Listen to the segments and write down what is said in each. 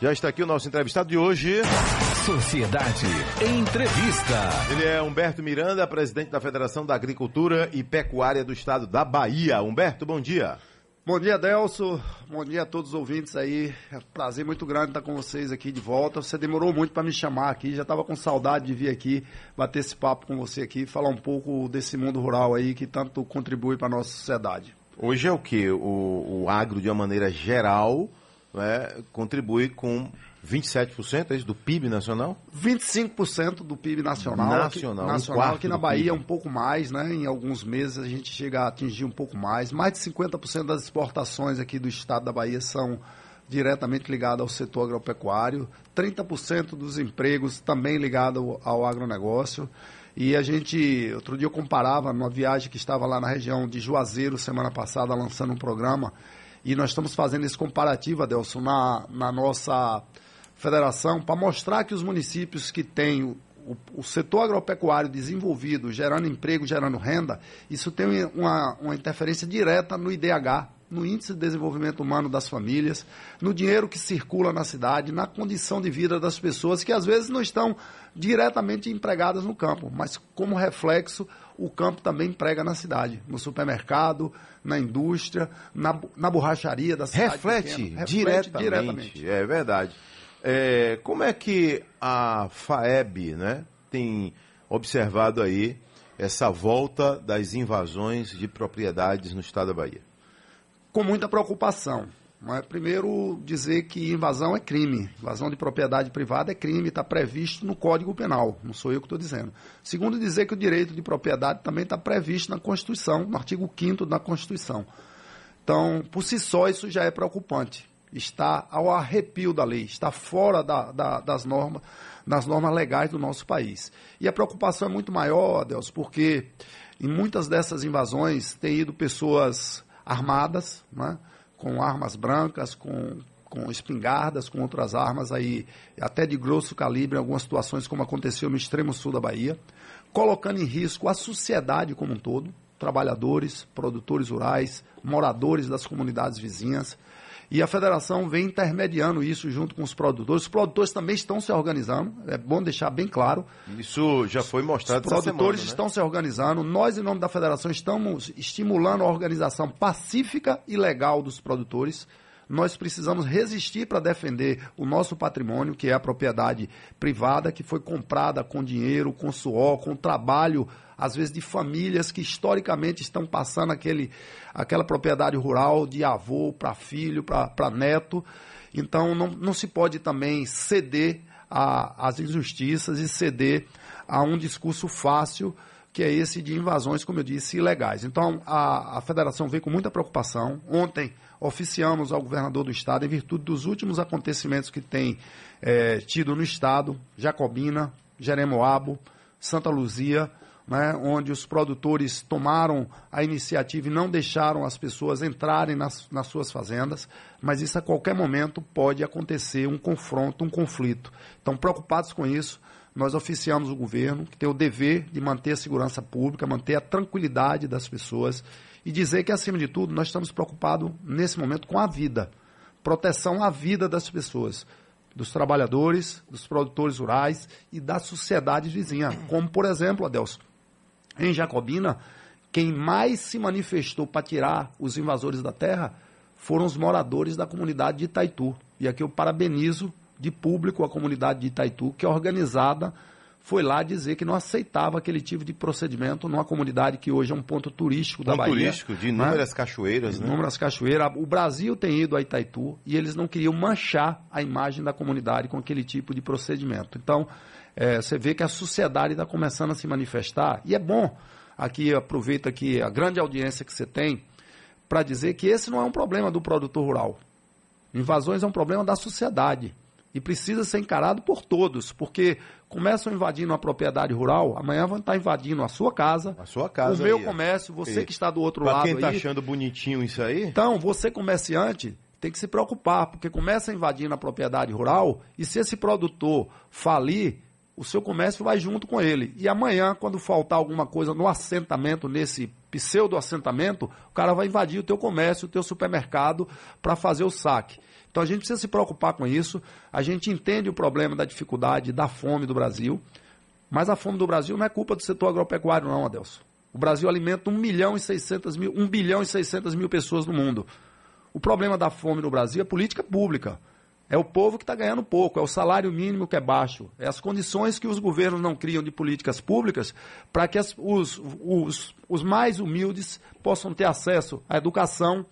Já está aqui o nosso entrevistado de hoje. Sociedade Entrevista. Ele é Humberto Miranda, presidente da Federação da Agricultura e Pecuária do Estado da Bahia. Humberto, bom dia. Bom dia, Delso. Bom dia a todos os ouvintes aí. É um prazer muito grande estar com vocês aqui de volta. Você demorou muito para me chamar aqui, já estava com saudade de vir aqui bater esse papo com você aqui, falar um pouco desse mundo rural aí que tanto contribui para a nossa sociedade. Hoje é o que? O, o agro, de uma maneira geral, né, contribui com 27% é isso, do PIB nacional? 25% do PIB nacional. Nacional. Aqui, nacional, aqui na Bahia PIB. um pouco mais, né? Em alguns meses a gente chega a atingir um pouco mais. Mais de 50% das exportações aqui do estado da Bahia são diretamente ligadas ao setor agropecuário. 30% dos empregos também ligados ao agronegócio. E a gente, outro dia eu comparava numa viagem que estava lá na região de Juazeiro, semana passada, lançando um programa e nós estamos fazendo esse comparativo, Adelson, na, na nossa federação, para mostrar que os municípios que têm o, o, o, setor agropecuário desenvolvido, gerando emprego, gerando renda, isso tem uma, uma interferência direta no IDH, no Índice de Desenvolvimento Humano das Famílias, no dinheiro que circula na cidade, na condição de vida das pessoas que às vezes não estão diretamente empregadas no campo, mas como reflexo, o campo também emprega na cidade, no supermercado, na indústria, na, na borracharia da cidade. Reflete, Reflete diretamente, diretamente. É verdade. É, como é que a FAEB né, tem observado aí essa volta das invasões de propriedades no estado da Bahia? Com muita preocupação. É? Primeiro, dizer que invasão é crime. Invasão de propriedade privada é crime, está previsto no Código Penal. Não sou eu que estou dizendo. Segundo, dizer que o direito de propriedade também está previsto na Constituição, no artigo 5 da Constituição. Então, por si só, isso já é preocupante. Está ao arrepio da lei, está fora da, da, das normas das normas legais do nosso país. E a preocupação é muito maior, Deus, porque em muitas dessas invasões têm ido pessoas armadas, né? com armas brancas, com, com espingardas, com outras armas aí, até de grosso calibre, em algumas situações, como aconteceu no extremo sul da Bahia, colocando em risco a sociedade como um todo, trabalhadores, produtores rurais, moradores das comunidades vizinhas, e a federação vem intermediando isso junto com os produtores. Os produtores também estão se organizando, é bom deixar bem claro. Isso já foi mostrado Os produtores semana, né? estão se organizando. Nós, em nome da federação, estamos estimulando a organização pacífica e legal dos produtores nós precisamos resistir para defender o nosso patrimônio, que é a propriedade privada, que foi comprada com dinheiro, com suor, com trabalho, às vezes de famílias que historicamente estão passando aquele, aquela propriedade rural de avô para filho, para neto. Então não, não se pode também ceder às injustiças e ceder a um discurso fácil que é esse de invasões, como eu disse, ilegais. Então, a, a federação veio com muita preocupação. Ontem, oficiamos ao governador do estado, em virtude dos últimos acontecimentos que tem é, tido no estado, Jacobina, Jeremoabo, Santa Luzia, né, onde os produtores tomaram a iniciativa e não deixaram as pessoas entrarem nas, nas suas fazendas, mas isso a qualquer momento pode acontecer um confronto, um conflito. Então, preocupados com isso, nós oficiamos o governo, que tem o dever de manter a segurança pública, manter a tranquilidade das pessoas e dizer que, acima de tudo, nós estamos preocupados, nesse momento, com a vida. Proteção à vida das pessoas, dos trabalhadores, dos produtores rurais e da sociedade vizinha. Como, por exemplo, Adelson, em Jacobina, quem mais se manifestou para tirar os invasores da terra foram os moradores da comunidade de Itaitu. E aqui eu parabenizo de público a comunidade de Itaitu, que é organizada, foi lá dizer que não aceitava aquele tipo de procedimento numa comunidade que hoje é um ponto turístico da Bahia. turístico, de né? inúmeras né? cachoeiras, de inúmeras cachoeiras. O Brasil tem ido a Itaitu e eles não queriam manchar a imagem da comunidade com aquele tipo de procedimento. Então, é, você vê que a sociedade está começando a se manifestar e é bom, aqui aproveita aqui a grande audiência que você tem, para dizer que esse não é um problema do produtor rural. Invasões é um problema da sociedade. E precisa ser encarado por todos, porque começam invadindo a propriedade rural, amanhã vão estar invadindo a sua casa, a sua casa o meu aí, comércio, você que está do outro pra lado. quem está achando bonitinho isso aí? Então, você comerciante tem que se preocupar, porque começa invadindo a propriedade rural e se esse produtor falir, o seu comércio vai junto com ele. E amanhã, quando faltar alguma coisa no assentamento, nesse pseudo assentamento, o cara vai invadir o teu comércio, o teu supermercado para fazer o saque. Então a gente precisa se preocupar com isso. A gente entende o problema da dificuldade da fome do Brasil, mas a fome do Brasil não é culpa do setor agropecuário, não, Adelson. O Brasil alimenta 1 milhão e 600 mil, 1 bilhão e 600 mil pessoas no mundo. O problema da fome no Brasil é política pública. É o povo que está ganhando pouco, é o salário mínimo que é baixo, é as condições que os governos não criam de políticas públicas para que as, os, os, os mais humildes possam ter acesso à educação,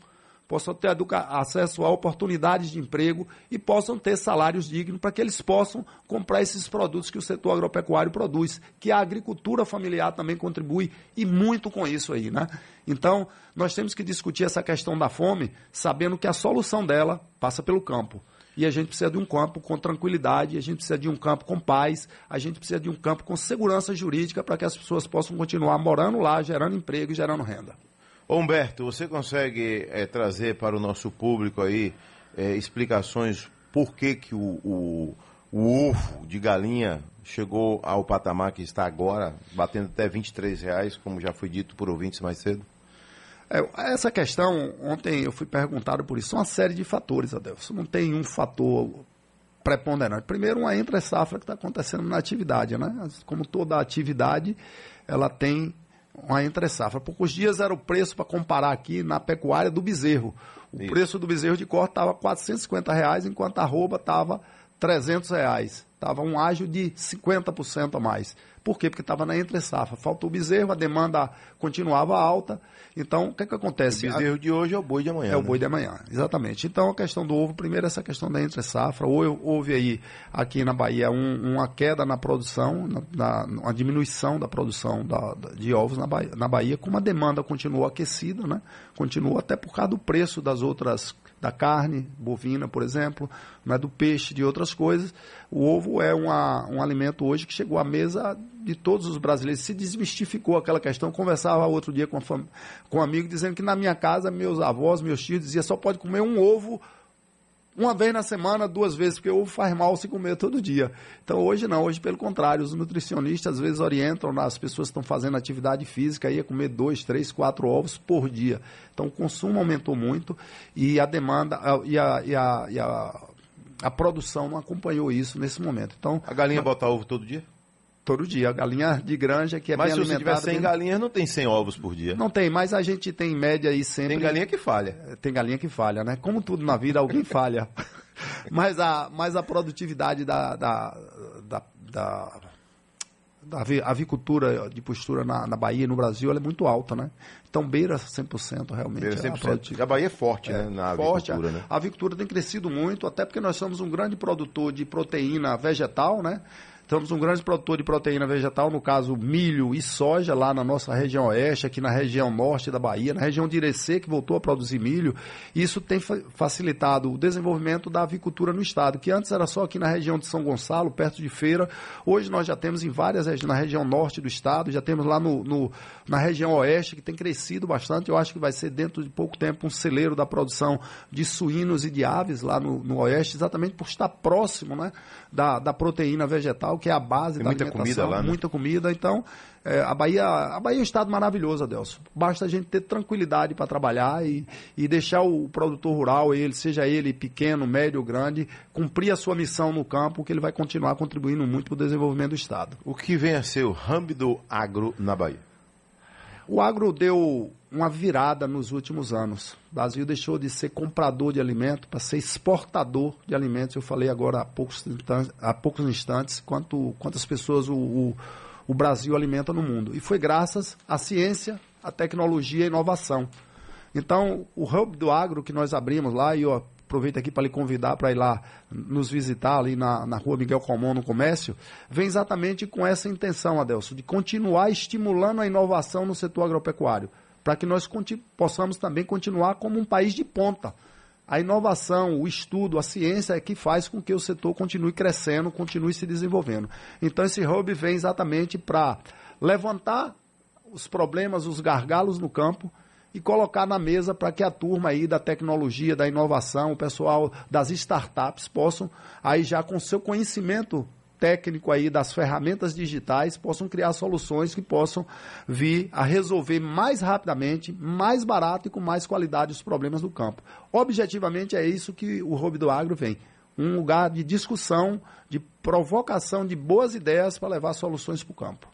possam ter acesso a oportunidades de emprego e possam ter salários dignos para que eles possam comprar esses produtos que o setor agropecuário produz, que a agricultura familiar também contribui e muito com isso aí, né? Então, nós temos que discutir essa questão da fome, sabendo que a solução dela passa pelo campo. E a gente precisa de um campo com tranquilidade, a gente precisa de um campo com paz, a gente precisa de um campo com segurança jurídica para que as pessoas possam continuar morando lá, gerando emprego e gerando renda. Humberto, você consegue é, trazer para o nosso público aí é, explicações por que, que o, o, o, ovo de galinha chegou ao patamar que está agora, batendo até 23 reais, como já foi dito por ouvintes mais cedo? É, essa questão, ontem eu fui perguntado por isso, uma série de fatores, Adelson. Não tem um fator preponderante. Primeiro, uma entre-safra que está acontecendo na atividade, né? Como toda atividade, ela tem uma entre safra. Poucos dias era o preço para comparar aqui na pecuária do bezerro. O Isso. preço do bezerro de corte estava 450 reais, enquanto a arroba estava 300 reais. Estava um ágio de 50% a mais. Por quê? Porque estava na entre safra. Faltou o bezerro, a demanda continuava alta. Então, o que, é que acontece? O bezerro de hoje é o boi de amanhã. É né? o boi de amanhã, exatamente. Então, a questão do ovo, primeiro essa questão da entre safra. Houve aí, aqui na Bahia, um, uma queda na produção, na, na, uma diminuição da produção da, de ovos na Bahia, na Bahia, como a demanda continuou aquecida, né? Continuou até por causa do preço das outras da carne bovina, por exemplo, né, do peixe, de outras coisas. O ovo é uma, um alimento hoje que chegou à mesa de todos os brasileiros. Se desmistificou aquela questão. Conversava outro dia com, com um amigo dizendo que na minha casa, meus avós, meus tios diziam só pode comer um ovo uma vez na semana, duas vezes, porque ovo faz mal se comer todo dia. Então hoje não, hoje pelo contrário, os nutricionistas às vezes orientam as pessoas que estão fazendo atividade física aí a comer dois, três, quatro ovos por dia. Então o consumo aumentou muito e a demanda e a, e a, e a, a produção não acompanhou isso nesse momento. Então, a galinha bota ovo todo dia? Todo dia. A galinha de granja que é mas bem alimentada. Mas se tiver 100 galinhas, não tem 100 ovos por dia. Não tem, mas a gente tem em média aí sempre... Tem galinha que falha. É, tem galinha que falha, né? Como tudo na vida, alguém falha. mas, a, mas a produtividade da, da, da, da da avicultura de postura na, na Bahia e no Brasil é muito alta, né? Então beira 100% realmente. Beira 100%. A, a Bahia é forte, é, né? Na forte, avicultura, né? A avicultura tem crescido muito, até porque nós somos um grande produtor de proteína vegetal, né? Somos um grande produtor de proteína vegetal, no caso milho e soja, lá na nossa região oeste, aqui na região norte da Bahia, na região de Irecê, que voltou a produzir milho. Isso tem facilitado o desenvolvimento da avicultura no estado, que antes era só aqui na região de São Gonçalo, perto de Feira. Hoje nós já temos em várias regiões, na região norte do estado, já temos lá no, no, na região oeste, que tem crescido bastante. Eu acho que vai ser dentro de pouco tempo um celeiro da produção de suínos e de aves lá no, no oeste, exatamente por estar próximo né, da, da proteína vegetal que é a base Tem da muita alimentação. Comida lá, né? Muita comida, então é, a Bahia, a Bahia é um estado maravilhoso, Adelson. Basta a gente ter tranquilidade para trabalhar e, e deixar o produtor rural, ele, seja ele pequeno, médio ou grande, cumprir a sua missão no campo, que ele vai continuar contribuindo muito para o desenvolvimento do estado. O que vem a ser o ramo do agro na Bahia? O agro deu uma virada nos últimos anos. O Brasil deixou de ser comprador de alimentos para ser exportador de alimentos. Eu falei agora há poucos instantes, há poucos instantes quanto, quantas pessoas o, o, o Brasil alimenta no mundo. E foi graças à ciência, à tecnologia e à inovação. Então, o hub do agro que nós abrimos lá, e eu aproveito aqui para lhe convidar para ir lá nos visitar ali na, na rua Miguel Comum, no comércio, vem exatamente com essa intenção, Adelso, de continuar estimulando a inovação no setor agropecuário, para que nós possamos também continuar como um país de ponta. A inovação, o estudo, a ciência é que faz com que o setor continue crescendo, continue se desenvolvendo. Então, esse hub vem exatamente para levantar os problemas, os gargalos no campo, e colocar na mesa para que a turma aí da tecnologia, da inovação, o pessoal das startups possam aí já com seu conhecimento técnico aí das ferramentas digitais possam criar soluções que possam vir a resolver mais rapidamente, mais barato e com mais qualidade os problemas do campo. Objetivamente é isso que o Hobby do Agro vem. Um lugar de discussão, de provocação de boas ideias para levar soluções para o campo.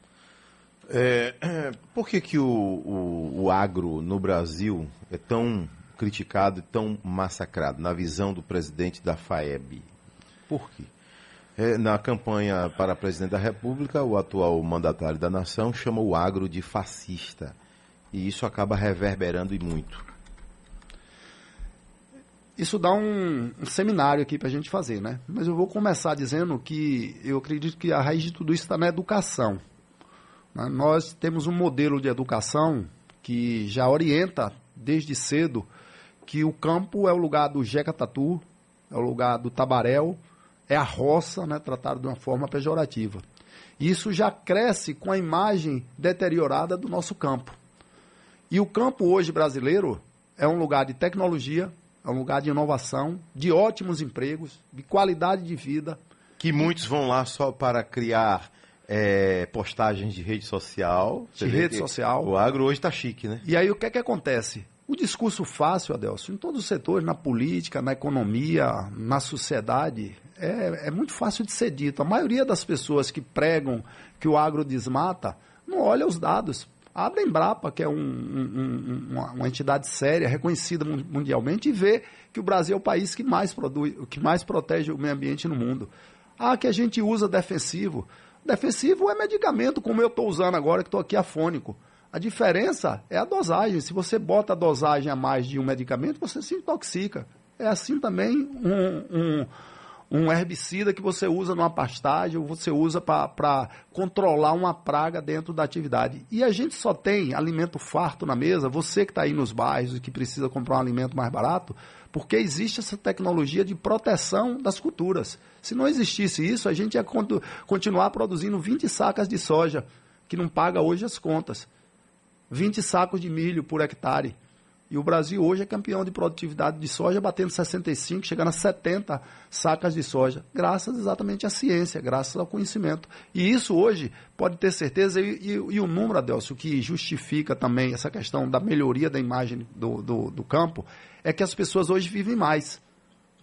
É, por que, que o, o, o agro no Brasil é tão criticado e tão massacrado, na visão do presidente da FAEB? Por quê? É, na campanha para presidente da República, o atual mandatário da nação chama o agro de fascista. E isso acaba reverberando e muito. Isso dá um, um seminário aqui para a gente fazer, né? Mas eu vou começar dizendo que eu acredito que a raiz de tudo isso está na educação. Né? Nós temos um modelo de educação que já orienta desde cedo que o campo é o lugar do Jeca Tatu, é o lugar do Tabaréu, é a roça, né, tratado de uma forma pejorativa. Isso já cresce com a imagem deteriorada do nosso campo. E o campo hoje brasileiro é um lugar de tecnologia, é um lugar de inovação, de ótimos empregos, de qualidade de vida. Que muitos vão lá só para criar é, postagens de rede social. de rede social. O agro hoje está chique, né? E aí o que é que acontece? O discurso fácil, Adelso, em todos os setores, na política, na economia, na sociedade, é, é muito fácil de ser dito. A maioria das pessoas que pregam que o agro desmata não olha os dados. Abre a Embrapa, que é um, um, uma, uma, entidade séria, reconhecida mundialmente, e vê que o Brasil é o país que mais, produz, que mais protege o meio ambiente no mundo. Ah, que a gente usa defensivo. Defensivo é medicamento, como eu estou usando agora, que estou aqui afônico. A diferença é a dosagem. Se você bota a dosagem a mais de um medicamento, você se intoxica. É assim também um, um, um herbicida que você usa numa pastagem ou você usa para controlar uma praga dentro da atividade. E a gente só tem alimento farto na mesa, você que está aí nos bairros e que precisa comprar um alimento mais barato, porque existe essa tecnologia de proteção das culturas. Se não existisse isso, a gente ia continuar produzindo 20 sacas de soja, que não paga hoje as contas. 20 sacos de milho por hectare. E o Brasil hoje é campeão de produtividade de soja, batendo 65, chegando a 70 sacas de soja, graças exatamente à ciência, graças ao conhecimento. E isso hoje, pode ter certeza, e, e, e o número, Adelso, que justifica também essa questão da melhoria da imagem do, do, do campo, é que as pessoas hoje vivem mais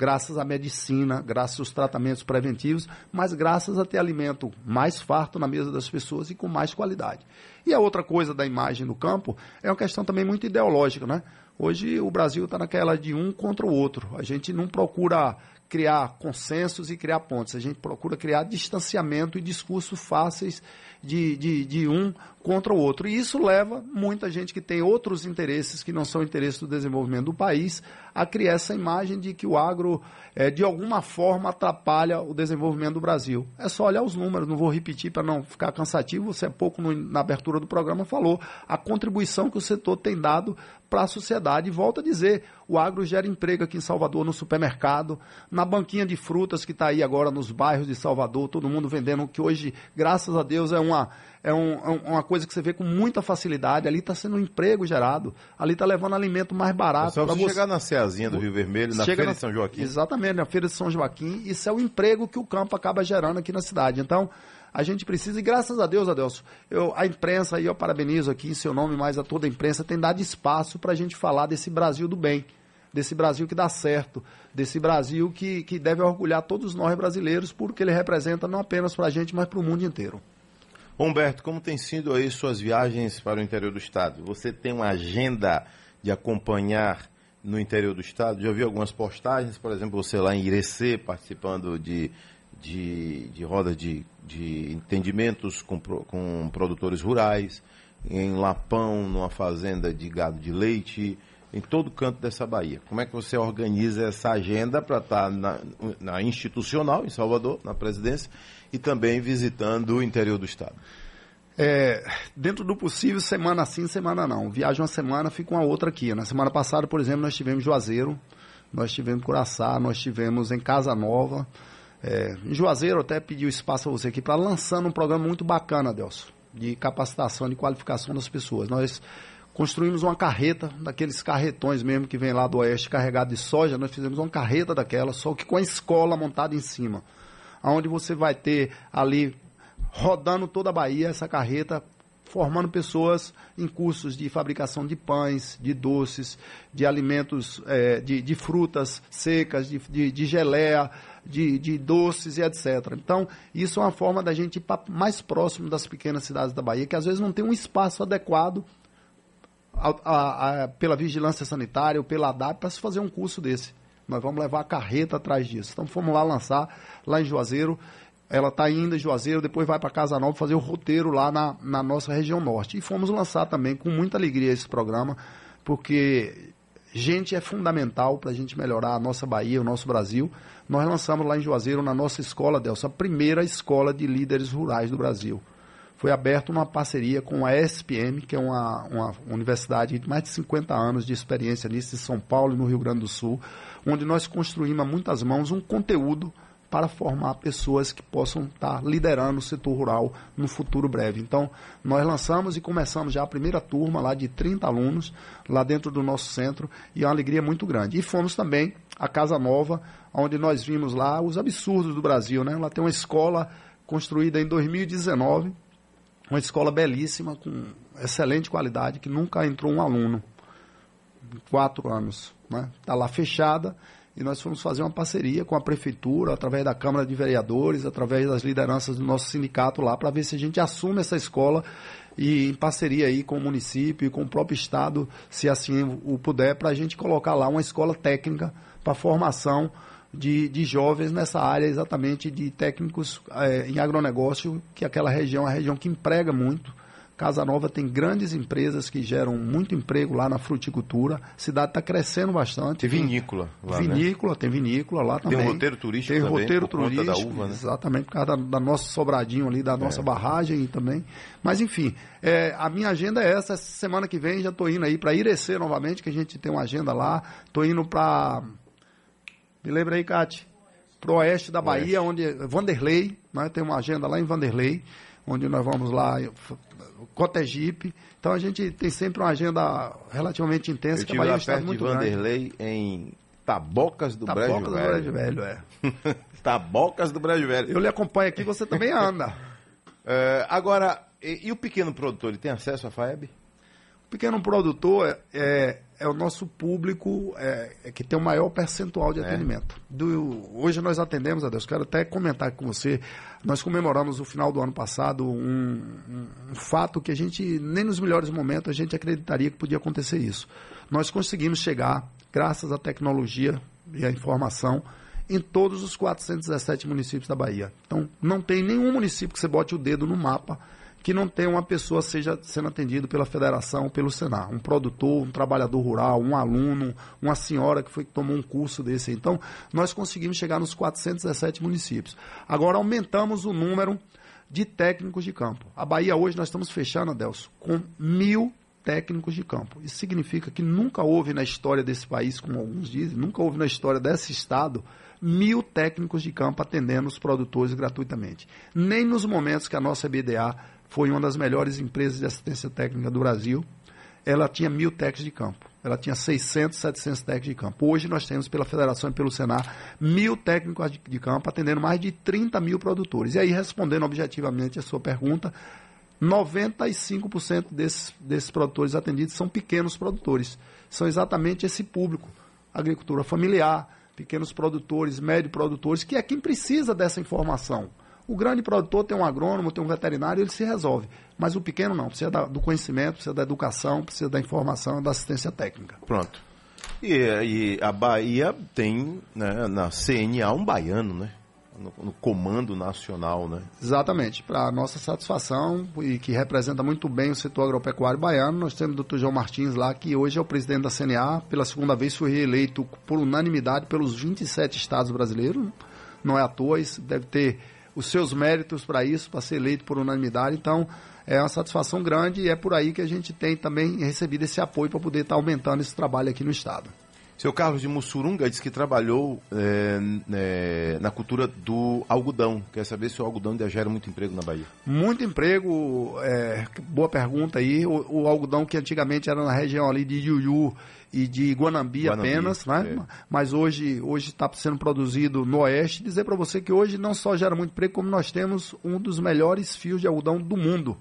graças à medicina, graças aos tratamentos preventivos, mas graças a ter alimento mais farto na mesa das pessoas e com mais qualidade. E a outra coisa da imagem no campo é uma questão também muito ideológica, né? Hoje o Brasil está naquela de um contra o outro. A gente não procura criar consensos e criar pontes. A gente procura criar distanciamento e discursos fáceis de, de, de, um contra o outro. E isso leva muita gente que tem outros interesses que não são interesses do desenvolvimento do país a criar essa imagem de que o agro, é, de alguma forma, atrapalha o desenvolvimento do Brasil. É só olhar os números, não vou repetir para não ficar cansativo. Você há pouco no, na abertura do programa falou a contribuição que o setor tem dado para a sociedade. E volto a dizer, o agro gera emprego aqui em Salvador, no supermercado, na banquinha de frutas que está aí agora nos bairros de Salvador, todo mundo vendendo, que hoje, graças a Deus, é uma, é, um, é uma coisa que você vê com muita facilidade. Ali está sendo um emprego gerado, ali está levando alimento mais barato. É só você chegar na Ceazinha do Rio Vermelho, na Feira na, de São Joaquim. Exatamente, na Feira de São Joaquim. Isso é o emprego que o campo acaba gerando aqui na cidade. Então, a gente precisa, e graças a Deus, Adelso, eu, a imprensa, e eu parabenizo aqui em seu nome, mas a toda a imprensa, tem dado espaço para a gente falar desse Brasil do bem, desse Brasil que dá certo, desse Brasil que, que deve orgulhar todos nós brasileiros, porque ele representa não apenas para a gente, mas para o mundo inteiro. Humberto, como tem sido aí suas viagens para o interior do estado? Você tem uma agenda de acompanhar no interior do estado? Já vi algumas postagens, por exemplo, você lá em Irecê, participando de, de, de rodas de, de entendimentos com, com produtores rurais, em Lapão, numa fazenda de gado de leite, em todo canto dessa Bahia. Como é que você organiza essa agenda para estar tá na, na institucional, em Salvador, na presidência, e também visitando o interior do estado? É, dentro do possível, semana sim, semana não. Viaja uma semana, fica uma outra aqui. Na semana passada, por exemplo, nós tivemos Juazeiro, nós tivemos Curaçá, nós tivemos em Casa Nova. É, em Juazeiro, até pedi o espaço a você aqui para lançando um programa muito bacana, Delso, de capacitação, de qualificação das pessoas. Nós construímos uma carreta, daqueles carretões mesmo que vem lá do oeste carregado de soja, nós fizemos uma carreta daquela, só que com a escola montada em cima. onde você vai ter ali rodando toda a Bahia essa carreta formando pessoas em cursos de fabricação de pães, de doces, de alimentos, é, de, de, frutas secas, de, de, de geleia, de, de, doces e etc. Então, isso é uma forma da gente ir mais próximo das pequenas cidades da Bahia, que às vezes não tem um espaço adequado a, a, a, pela vigilância sanitária ou pela ADAP para se fazer um curso desse. Nós vamos levar a carreta atrás disso. Então, fomos lá lançar, lá em Juazeiro, ela está ainda em Juazeiro, depois vai para Casa Nova fazer o roteiro lá na, na nossa região norte. E fomos lançar também com muita alegria esse programa, porque gente é fundamental para a gente melhorar a nossa Bahia, o nosso Brasil. Nós lançamos lá em Juazeiro, na nossa escola, Delcio, a primeira escola de líderes rurais do Brasil. Foi aberta uma parceria com a SPM, que é uma, uma universidade de mais de 50 anos de experiência nisso, em São Paulo e no Rio Grande do Sul, onde nós construímos a muitas mãos um conteúdo para formar pessoas que possam estar liderando o setor rural no futuro breve. Então, nós lançamos e começamos já a primeira turma lá de 30 alunos lá dentro do nosso centro e é uma alegria muito grande. E fomos também à Casa Nova, onde nós vimos lá os absurdos do Brasil, né? Lá tem uma escola construída em 2019, uma escola belíssima com excelente qualidade que nunca entrou um aluno quatro anos, né? Está lá fechada e nós fomos fazer uma parceria com a prefeitura, através da Câmara de Vereadores, através das lideranças do nosso sindicato lá, para ver se a gente assume essa escola e em parceria aí com o município e com o próprio estado, se assim o puder, para a gente colocar lá uma escola técnica para formação de, de jovens nessa área exatamente de técnicos é, em agronegócio, que aquela região é uma região que emprega muito Casa Nova tem grandes empresas que geram muito emprego lá na fruticultura. A cidade está crescendo bastante. Tem vinícola lá, né? Vinícola, né? tem vinícola lá também. Tem roteiro turístico tem também, roteiro turístico, da uva, né? Exatamente, por causa da, da nossa sobradinho ali, da nossa é. barragem também. Mas, enfim, é, a minha agenda é essa. Essa semana que vem já estou indo aí para Irecê novamente, que a gente tem uma agenda lá. Estou indo para... Me lembra aí, Cate? Para o oeste da Bahia, oeste. onde... Vanderlei, né? tem uma agenda lá em Vanderlei onde nós vamos lá, Cotegipe. Então a gente tem sempre uma agenda relativamente intensa. Eu que a Bahia lá perto muito de Vanderlei grande. em Tabocas do Tabocas Brejo do Velho. Brejo Velho, é. Tabocas do Brejo Velho. Eu lhe acompanho aqui, você também anda. é, agora, e, e, o pequeno produtor, ele tem acesso à FAEB? Pequeno produtor é, é é o nosso público é, é que tem o maior percentual de é. atendimento. Do, hoje nós atendemos, a Deus, quero até comentar com você, nós comemoramos o final do ano passado um, um, um, fato que a gente, nem nos melhores momentos, a gente acreditaria que podia acontecer isso. Nós conseguimos chegar, graças à tecnologia e à informação, em todos os 417 municípios da Bahia. Então, não tem nenhum município que você bote o dedo no mapa que não tenha uma pessoa seja sendo atendido pela federação, pelo Senar, um produtor, um trabalhador rural, um aluno, uma senhora que foi que tomou um curso desse. Então, nós conseguimos chegar nos 417 municípios. Agora aumentamos o número de técnicos de campo. A Bahia hoje nós estamos fechando, Adelso, com mil técnicos de campo. Isso significa que nunca houve na história desse país, como alguns dizem, nunca houve na história desse estado mil técnicos de campo atendendo os produtores gratuitamente. Nem nos momentos que a nossa BDA foi uma das melhores empresas de assistência técnica do Brasil. Ela tinha mil técnicos de campo. Ela tinha 600, 700 técnicos de campo. Hoje nós temos, pela Federação e pelo Senar, mil técnicos de campo, atendendo mais de 30 mil produtores. E aí, respondendo objetivamente a sua pergunta, 95% desses, desses produtores atendidos são pequenos produtores. São exatamente esse público. Agricultura familiar, pequenos produtores, médio produtores, que é quem precisa dessa informação. O grande produtor tem um agrônomo, tem um veterinário, ele se resolve. Mas o pequeno não, precisa do conhecimento, precisa da educação, precisa da informação, da assistência técnica. Pronto. E, e a Bahia tem né, na CNA um baiano, né? No, no, comando nacional, né? Exatamente. Para nossa satisfação e que representa muito bem o setor agropecuário baiano, nós temos o Dr. João Martins lá, que hoje é o presidente da CNA. Pela segunda vez foi reeleito por unanimidade pelos 27 estados brasileiros. Não é à toa, isso deve ter os seus méritos para isso, para ser eleito por unanimidade. Então, é uma satisfação grande e é por aí que a gente tem também recebido esse apoio para poder estar tá aumentando esse trabalho aqui no Estado. Seu Carlos de Mussurunga disse que trabalhou é, é, na cultura do algodão. Quer saber se o algodão ainda gera muito emprego na Bahia? Muito emprego, é, boa pergunta aí. O, o, algodão que antigamente era na região ali de Iuiú e de Guanambi, Guanambi apenas, né? É. Mas hoje hoje está sendo produzido no Oeste. Dizer para você que hoje não só gera muito emprego, como nós temos um dos melhores fios de algodão do mundo.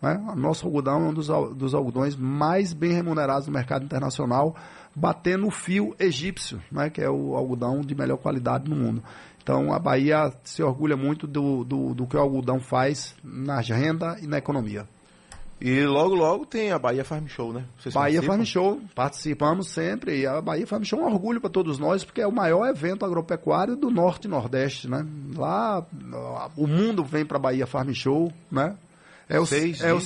Né? Nosso algodão é um dos, dos algodões mais bem remunerados no mercado internacional batendo o fio egípcio, né, que é o algodão de melhor qualidade no mundo. Então a Bahia se orgulha muito do, do, do que o algodão faz na renda e na economia. E logo, logo tem a Bahia Farm Show, né? Vocês Bahia participam? Farm Show, participamos sempre. E a Bahia Farm Show é um orgulho para todos nós, porque é o maior evento agropecuário do Norte e Nordeste, né? Lá, o mundo vem para a Bahia Farm Show, né? É o, 6 é de o,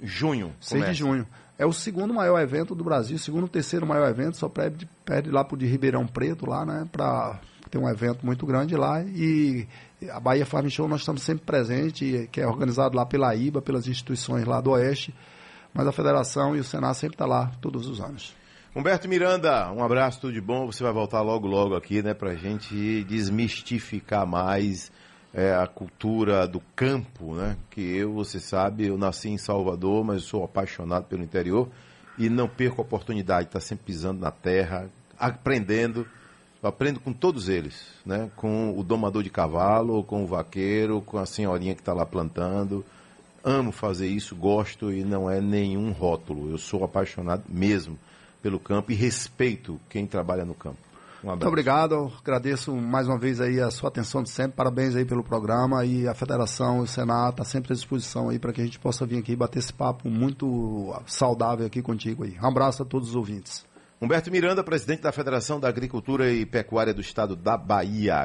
junho. 6 começa. de junho. É o segundo maior evento do Brasil, segundo, terceiro maior evento, só perde, perde lá pro de Ribeirão Preto, lá, né? Para ter um evento muito grande lá. E a Bahia Farm Show nós estamos sempre presentes, que é organizado lá pela IBA, pelas instituições lá do Oeste. Mas a federação e o Senado sempre estão tá lá todos os anos. Humberto Miranda, um abraço, tudo de bom. Você vai voltar logo, logo aqui, né, a gente desmistificar mais é, a cultura do campo, né? Que eu, você sabe, eu nasci em Salvador, mas sou apaixonado pelo interior e não perco a oportunidade de estar sempre pisando na terra, aprendendo. Eu aprendo com todos eles, né? Com o domador de cavalo, com o vaqueiro, com a senhorinha que está lá plantando. Amo fazer isso, gosto e não é nenhum rótulo. Eu sou apaixonado mesmo pelo campo e respeito quem trabalha no campo. Um Muito obrigado, agradeço mais uma vez aí a sua atenção de sempre, parabéns aí pelo programa e a Federação e o Senado está sempre à disposição aí para que a gente possa vir aqui e bater esse papo muito saudável aqui contigo aí. Um abraço a todos os ouvintes. Humberto Miranda, presidente da Federação da Agricultura e Pecuária do Estado da Bahia.